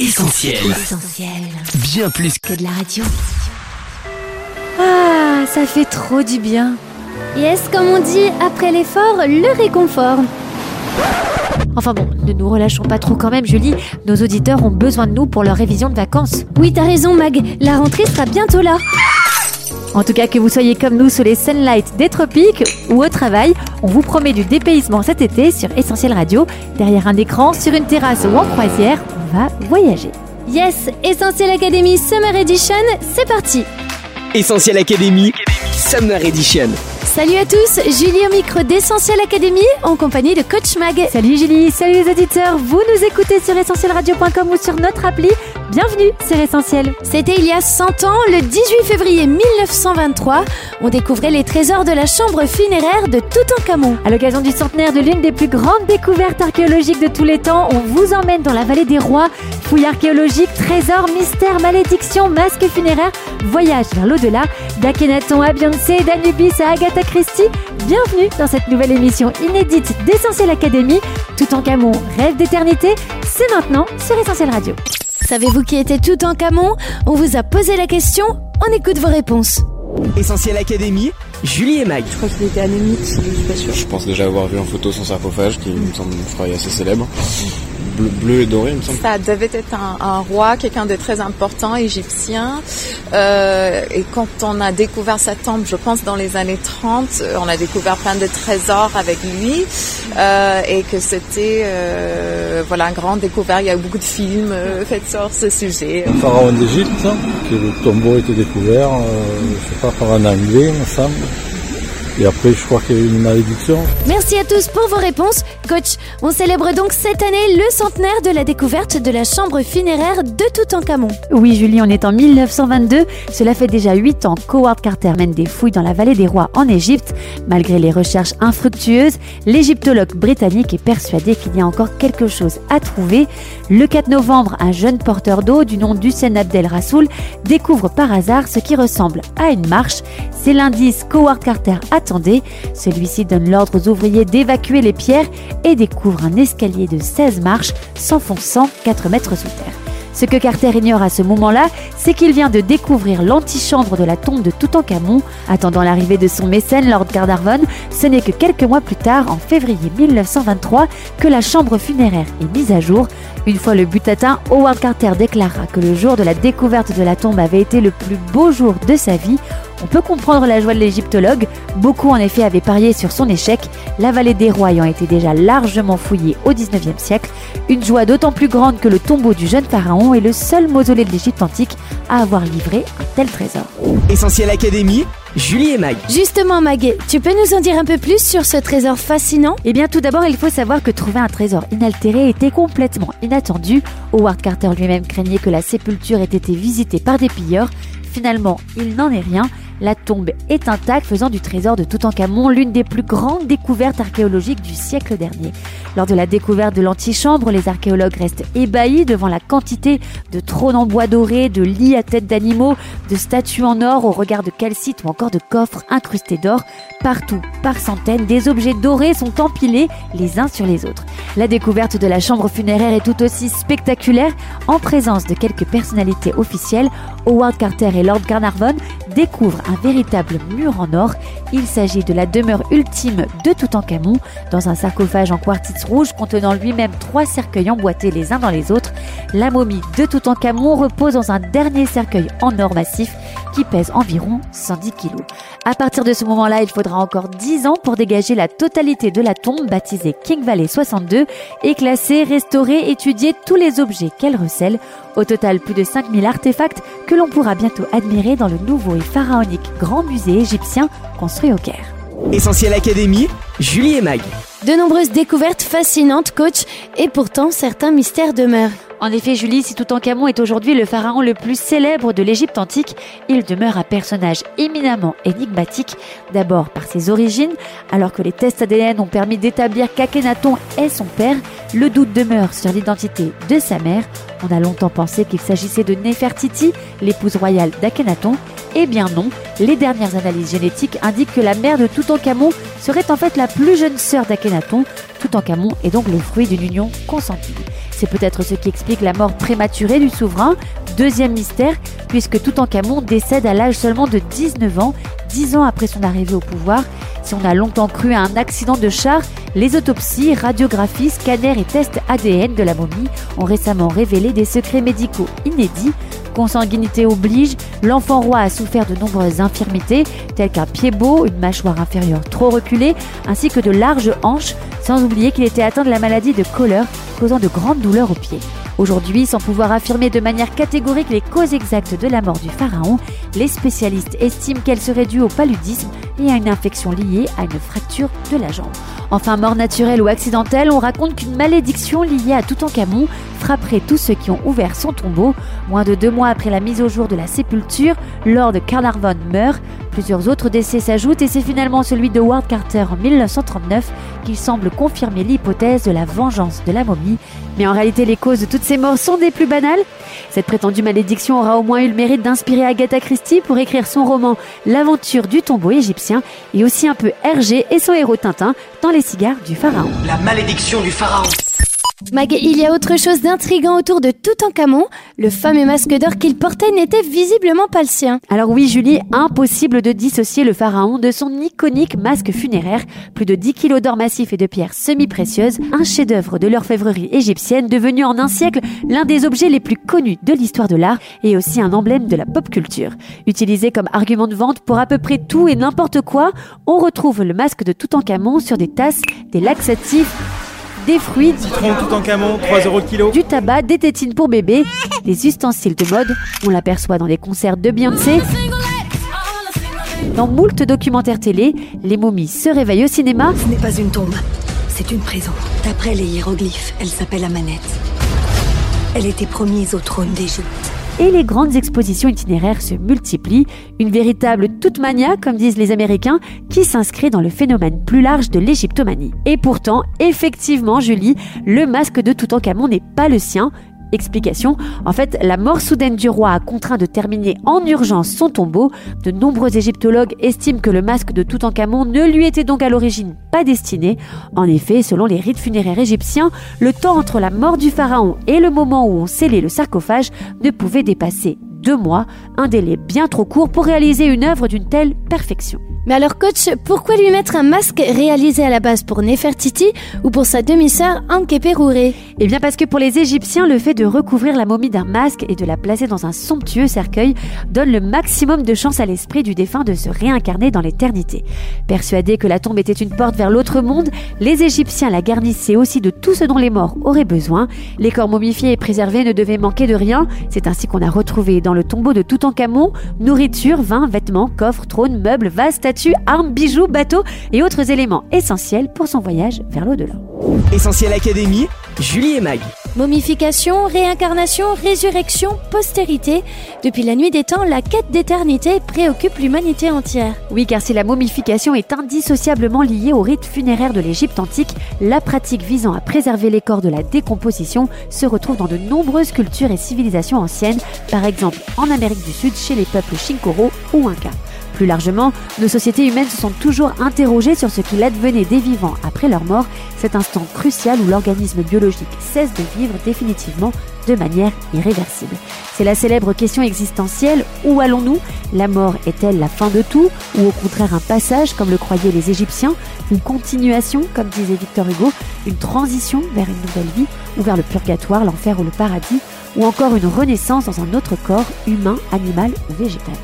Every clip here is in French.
Essentiel. Essentiel. Bien plus Que de la radio. Ah, ça fait trop du bien. Yes, comme on dit, après l'effort, le réconfort. Enfin bon, ne nous relâchons pas trop quand même, Julie. Nos auditeurs ont besoin de nous pour leur révision de vacances. Oui, t'as raison, Mag. La rentrée sera bientôt là. En tout cas, que vous soyez comme nous sous les sunlights des tropiques ou au travail, on vous promet du dépaysement cet été sur Essentiel Radio. Derrière un écran, sur une terrasse ou en croisière, va voyager. Yes, Essentiel Academy Summer Edition, c'est parti. Essentiel Academy, Summer Edition. Salut à tous, Julie au micro d'Essentiel Academy en compagnie de Coach Mag. Salut Julie, salut les auditeurs, vous nous écoutez sur essentielradio.com ou sur notre appli. Bienvenue sur Essentiel. C'était il y a 100 ans, le 18 février 1923, on découvrait les trésors de la chambre funéraire de Toutankhamon. À l'occasion du centenaire de l'une des plus grandes découvertes archéologiques de tous les temps, on vous emmène dans la vallée des rois. Fouilles archéologiques, trésors, mystères, malédictions, masques funéraires, voyage vers l'au-delà. D'Akhenaton à Beyoncé, d'Anubis à Agatha Christie. Bienvenue dans cette nouvelle émission inédite d'Essentiel Academy. Toutankhamon, rêve d'éternité, c'est maintenant sur Essentiel Radio. Savez-vous qui était Toutankhamon On vous a posé la question, on écoute vos réponses. Essentiel Academy, Julie et Mag. Je crois qu'il était anémique, je suis pas sûr. Je pense déjà avoir vu en photo son sarcophage, qui me semble une feraille assez célèbre. Bleu, bleu et doré, il me semble. Ça devait être un, un roi, quelqu'un de très important, égyptien. Euh, et quand on a découvert sa tombe, je pense dans les années 30, euh, on a découvert plein de trésors avec lui. Euh, et que c'était euh, voilà un grand découvert. Il y a eu beaucoup de films euh, faits sur ce sujet. Le pharaon d'Égypte, que le tombeau était découvert, euh, je sais pas, par un anglais, il me semble. Et après, je crois qu'il y a eu une malédiction. Merci à tous pour vos réponses. Coach, on célèbre donc cette année le centenaire de la découverte de la chambre funéraire de Toutankhamon. Oui, Julie, on est en 1922. Cela fait déjà 8 ans qu'Howard Carter mène des fouilles dans la vallée des rois en Égypte. Malgré les recherches infructueuses, l'égyptologue britannique est persuadé qu'il y a encore quelque chose à trouver. Le 4 novembre, un jeune porteur d'eau du nom d'Hussein Abdel Rassoul découvre par hasard ce qui ressemble à une marche. C'est l'indice qu'Howard Carter Celui-ci donne l'ordre aux ouvriers d'évacuer les pierres et découvre un escalier de 16 marches s'enfonçant 4 mètres sous terre. Ce que Carter ignore à ce moment-là, c'est qu'il vient de découvrir l'antichambre de la tombe de Toutankhamon. Attendant l'arrivée de son mécène, Lord Carnarvon, ce n'est que quelques mois plus tard, en février 1923, que la chambre funéraire est mise à jour. Une fois le but atteint, Howard Carter déclara que le jour de la découverte de la tombe avait été le plus beau jour de sa vie. On peut comprendre la joie de l'égyptologue. Beaucoup en effet avaient parié sur son échec, la vallée des rois ayant été déjà largement fouillée au 19e siècle. Une joie d'autant plus grande que le tombeau du jeune pharaon est le seul mausolée de l'Égypte antique à avoir livré un tel trésor. Essentiel Academy, Julie et Mag. Justement, Mag, tu peux nous en dire un peu plus sur ce trésor fascinant? Eh bien, tout d'abord, il faut savoir que trouver un trésor inaltéré était complètement inattendu. Howard Carter lui-même craignait que la sépulture ait été visitée par des pilleurs. Finalement, il n'en est rien. La tombe est intacte, faisant du trésor de Toutankhamon l'une des plus grandes découvertes archéologiques du siècle dernier. Lors de la découverte de l'antichambre, les archéologues restent ébahis devant la quantité de trônes en bois doré, de lits à tête d'animaux, de statues en or au regard de calcite ou encore de coffres incrustés d'or. Partout, par centaines, des objets dorés sont empilés les uns sur les autres. La découverte de la chambre funéraire est tout aussi spectaculaire. En présence de quelques personnalités officielles, Howard Carter et Lord Carnarvon découvrent un véritable mur en or. Il s'agit de la demeure ultime de Toutankhamon, dans un sarcophage en quartz rouge contenant lui-même trois cercueils emboîtés les uns dans les autres. La momie de Toutankhamon repose dans un dernier cercueil en or massif qui pèse environ 110 kg. À partir de ce moment-là, il faudra encore 10 ans pour dégager la totalité de la tombe baptisée King Valley 62 et classer, restaurer, étudier tous les objets qu'elle recèle. Au total, plus de 5000 artefacts que l'on pourra bientôt admirer dans le nouveau et pharaonique grand musée égyptien construit au Caire. Essentiel Academy, Julie et Mag. De nombreuses découvertes fascinantes, coach, et pourtant certains mystères demeurent. En effet, Julie, si Toutankhamon est aujourd'hui le pharaon le plus célèbre de l'Égypte antique, il demeure un personnage éminemment énigmatique, d'abord par ses origines, alors que les tests ADN ont permis d'établir qu'Akhenaton est son père, le doute demeure sur l'identité de sa mère. On a longtemps pensé qu'il s'agissait de Néfertiti, l'épouse royale d'Akhenaton. Eh bien non, les dernières analyses génétiques indiquent que la mère de Toutankhamon serait en fait la plus jeune sœur d'Akhenaton. Toutankhamon est donc le fruit d'une union consentie. C'est peut-être ce qui explique la mort prématurée du souverain. Deuxième mystère, puisque Toutankhamon décède à l'âge seulement de 19 ans, 10 ans après son arrivée au pouvoir. Si on a longtemps cru à un accident de char, les autopsies, radiographies, scanners et tests ADN de la momie ont récemment révélé des secrets médicaux inédits. Consanguinité oblige, l'enfant roi a souffert de nombreuses infirmités, telles qu'un pied beau, une mâchoire inférieure trop reculée, ainsi que de larges hanches, sans oublier qu'il était atteint de la maladie de Kohler, causant de grandes douleurs aux pieds. Aujourd'hui, sans pouvoir affirmer de manière catégorique les causes exactes de la mort du pharaon, les spécialistes estiment qu'elle serait due au paludisme et à une infection liée à une fracture de la jambe. Enfin, mort naturelle ou accidentelle, on raconte qu'une malédiction liée à Toutankhamon frapperait tous ceux qui ont ouvert son tombeau. Moins de deux mois après la mise au jour de la sépulture, Lord Carnarvon meurt. Plusieurs autres décès s'ajoutent et c'est finalement celui de Ward Carter en 1939 qui semble confirmer l'hypothèse de la vengeance de la momie. Mais en réalité, les causes de toutes ces morts sont des plus banales. Cette prétendue malédiction aura au moins eu le mérite d'inspirer Agatha Christie pour écrire son roman L'aventure du tombeau égyptien et aussi un peu Hergé et son héros Tintin dans les cigares du pharaon. La malédiction du pharaon. Mag, il y a autre chose d'intrigant autour de Toutankhamon. Le fameux masque d'or qu'il portait n'était visiblement pas le sien. Alors oui, Julie, impossible de dissocier le pharaon de son iconique masque funéraire. Plus de 10 kilos d'or massif et de pierres semi-précieuses, un chef-d'œuvre de l'orfèvrerie égyptienne devenu en un siècle l'un des objets les plus connus de l'histoire de l'art et aussi un emblème de la pop culture. Utilisé comme argument de vente pour à peu près tout et n'importe quoi, on retrouve le masque de Toutankhamon sur des tasses, des laxatifs, des fruits, Citron tout en camon, 3 euros le kilo. du tabac, des tétines pour bébé, des ustensiles de mode. On l'aperçoit dans les concerts de Beyoncé. Dans moult documentaires télé, les momies se réveillent au cinéma. Ce n'est pas une tombe, c'est une prison. D'après les hiéroglyphes, elle s'appelle Amanette. Elle était promise au trône d'Égypte. Et les grandes expositions itinéraires se multiplient, une véritable toute mania, comme disent les Américains, qui s'inscrit dans le phénomène plus large de l'égyptomanie. Et pourtant, effectivement, Julie, le masque de Toutankhamon n'est pas le sien. Explication, en fait, la mort soudaine du roi a contraint de terminer en urgence son tombeau. De nombreux égyptologues estiment que le masque de Toutankhamon ne lui était donc à l'origine pas destiné. En effet, selon les rites funéraires égyptiens, le temps entre la mort du pharaon et le moment où on scellait le sarcophage ne pouvait dépasser deux mois, un délai bien trop court pour réaliser une œuvre d'une telle perfection. Mais alors coach, pourquoi lui mettre un masque réalisé à la base pour Nefertiti ou pour sa demi-sœur Ankeperure Eh bien parce que pour les Égyptiens, le fait de recouvrir la momie d'un masque et de la placer dans un somptueux cercueil donne le maximum de chance à l'esprit du défunt de se réincarner dans l'éternité. Persuadés que la tombe était une porte vers l'autre monde, les Égyptiens la garnissaient aussi de tout ce dont les morts auraient besoin. Les corps momifiés et préservés ne devaient manquer de rien. C'est ainsi qu'on a retrouvé dans le tombeau de Toutankhamon nourriture, vin, vêtements, coffres, trônes, meubles, vases, statues, armes, bijoux, bateaux et autres éléments essentiels pour son voyage vers l'au-delà. Essentiel Académie, Julie et Mag. Momification, réincarnation, résurrection, postérité. Depuis la nuit des temps, la quête d'éternité préoccupe l'humanité entière. Oui, car si la momification est indissociablement liée au rite funéraire de l'Égypte antique, la pratique visant à préserver les corps de la décomposition se retrouve dans de nombreuses cultures et civilisations anciennes, par exemple en Amérique du Sud chez les peuples Shinkoro ou Inca. Plus largement, nos sociétés humaines se sont toujours interrogées sur ce qu'il advenait des vivants après leur mort, cet instant crucial où l'organisme biologique cesse de vivre définitivement de manière irréversible. C'est la célèbre question existentielle, où allons-nous? La mort est-elle la fin de tout? Ou au contraire un passage, comme le croyaient les Égyptiens? Une continuation, comme disait Victor Hugo? Une transition vers une nouvelle vie? Ou vers le purgatoire, l'enfer ou le paradis? Ou encore une renaissance dans un autre corps, humain, animal ou végétal?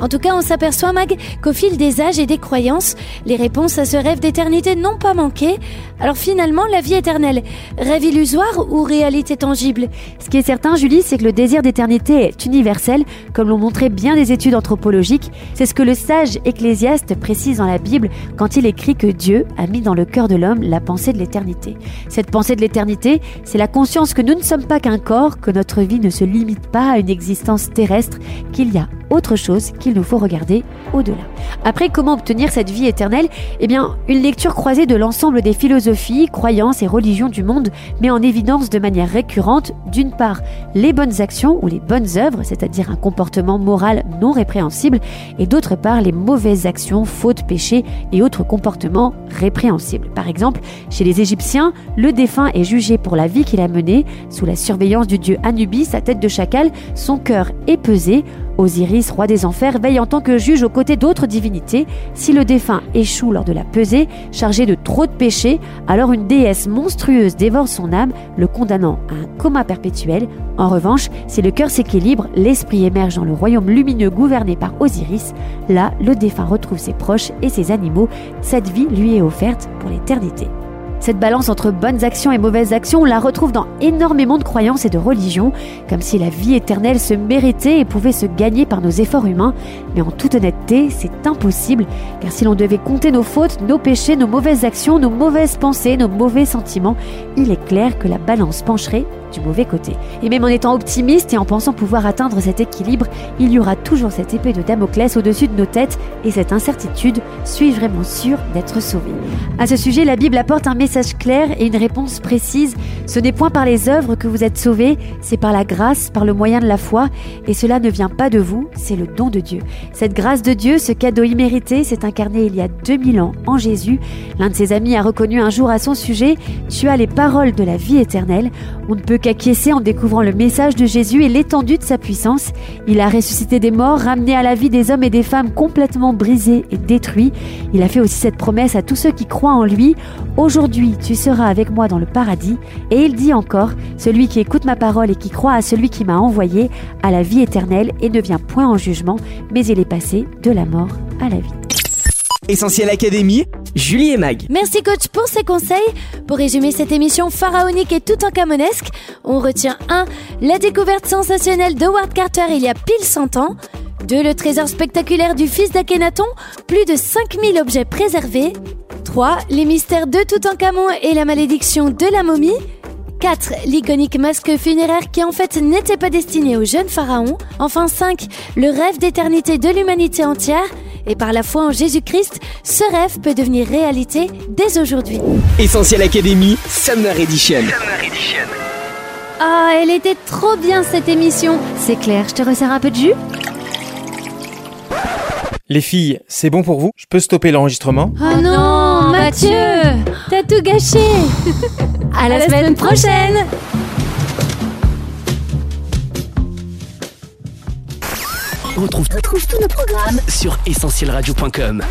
En tout cas, on s'aperçoit, Mag, qu'au fil des âges et des croyances, les réponses à ce rêve d'éternité n'ont pas manqué. Alors finalement, la vie éternelle, rêve illusoire ou réalité tangible? Ce qui est certain, Julie, c'est que le désir d'éternité est universel, comme l'ont montré bien des études anthropologiques. C'est ce que le sage Ecclésiaste précise dans la Bible quand il écrit que Dieu a mis dans le cœur de l'homme la pensée de l'éternité. Cette pensée de l'éternité, c'est la conscience que nous ne sommes pas qu'un corps, que notre vie ne se limite pas à une existence terrestre, qu'il y a autre chose qui qu'il nous faut regarder au-delà. Après, comment obtenir cette vie éternelle? Eh bien, une lecture croisée de l'ensemble des philosophies, croyances et religions du monde met en évidence de manière récurrente, d'une part, les bonnes actions ou les bonnes œuvres, c'est-à-dire un comportement moral non répréhensible, et d'autre part, les mauvaises actions, fautes, péchés et autres comportements répréhensibles. Par exemple, chez les Égyptiens, le défunt est jugé pour la vie qu'il a menée, sous la surveillance du dieu Anubis à tête de chacal, son cœur est pesé, Osiris, roi des enfers, veille en tant que juge aux côtés d'autres divinités. Si le défunt échoue lors de la pesée, chargé de trop de péchés, alors une déesse monstrueuse dévore son âme, le condamnant à un coma perpétuel. En revanche, si le cœur s'équilibre, l'esprit émerge dans le royaume lumineux gouverné par Osiris. Là, le défunt retrouve ses proches et ses animaux. Cette vie lui est offerte pour l'éternité. Cette balance entre bonnes actions et mauvaises actions, on la retrouve dans énormément de croyances et de religions, comme si la vie éternelle se méritait et pouvait se gagner par nos efforts humains. Mais en toute honnêteté, c'est impossible, car si l'on devait compter nos fautes, nos péchés, nos mauvaises actions, nos mauvaises pensées, nos mauvais sentiments, il est clair que la balance pencherait du mauvais côté. Et même en étant optimiste et en pensant pouvoir atteindre cet équilibre, il y aura toujours cette épée de Damoclès au-dessus de nos têtes et cette incertitude, suis-je vraiment sûr d'être sauvé À ce sujet, la Bible apporte un message clair et une réponse précise. Ce n'est point par les œuvres que vous êtes sauvés, c'est par la grâce, par le moyen de la foi, et cela ne vient pas de vous, c'est le don de Dieu. Cette grâce de Dieu, ce cadeau immérité, s'est incarné il y a 2000 ans en Jésus. L'un de ses amis a reconnu un jour à son sujet, tu as les paroles de la vie éternelle. On ne peut qu'acquiescer en découvrant le message de Jésus et l'étendue de sa puissance. Il a ressuscité des morts, ramené à la vie des hommes et des femmes complètement brisés et détruits. Il a fait aussi cette promesse à tous ceux qui croient en lui. Aujourd'hui, tu seras avec moi dans le paradis. Et il dit encore, celui qui écoute ma parole et qui croit à celui qui m'a envoyé, a la vie éternelle et ne vient point en jugement, mais il est passé de la mort à la vie. Essentiel Académie, Julie et Mag. Merci coach pour ces conseils. Pour résumer cette émission pharaonique et tout en camonesque, on retient 1. La découverte sensationnelle d'Howard Carter il y a pile 100 ans. 2. Le trésor spectaculaire du fils d'Akhenaton, plus de 5000 objets préservés. 3. Les mystères de Toutankhamon et la malédiction de la momie. 4. L'iconique masque funéraire qui en fait n'était pas destiné au jeune pharaon. Enfin 5. Le rêve d'éternité de l'humanité entière. Et par la foi en Jésus-Christ, ce rêve peut devenir réalité dès aujourd'hui. Essentiel Académie, Summer Edition. Ah, elle était trop bien cette émission. C'est clair, je te resserre un peu de jus? Les filles, c'est bon pour vous? Je peux stopper l'enregistrement? Oh non, Mathieu T'as tout gâché. À la, semaine prochaine. On retrouve, tous nos programmes sur essentielradio.com.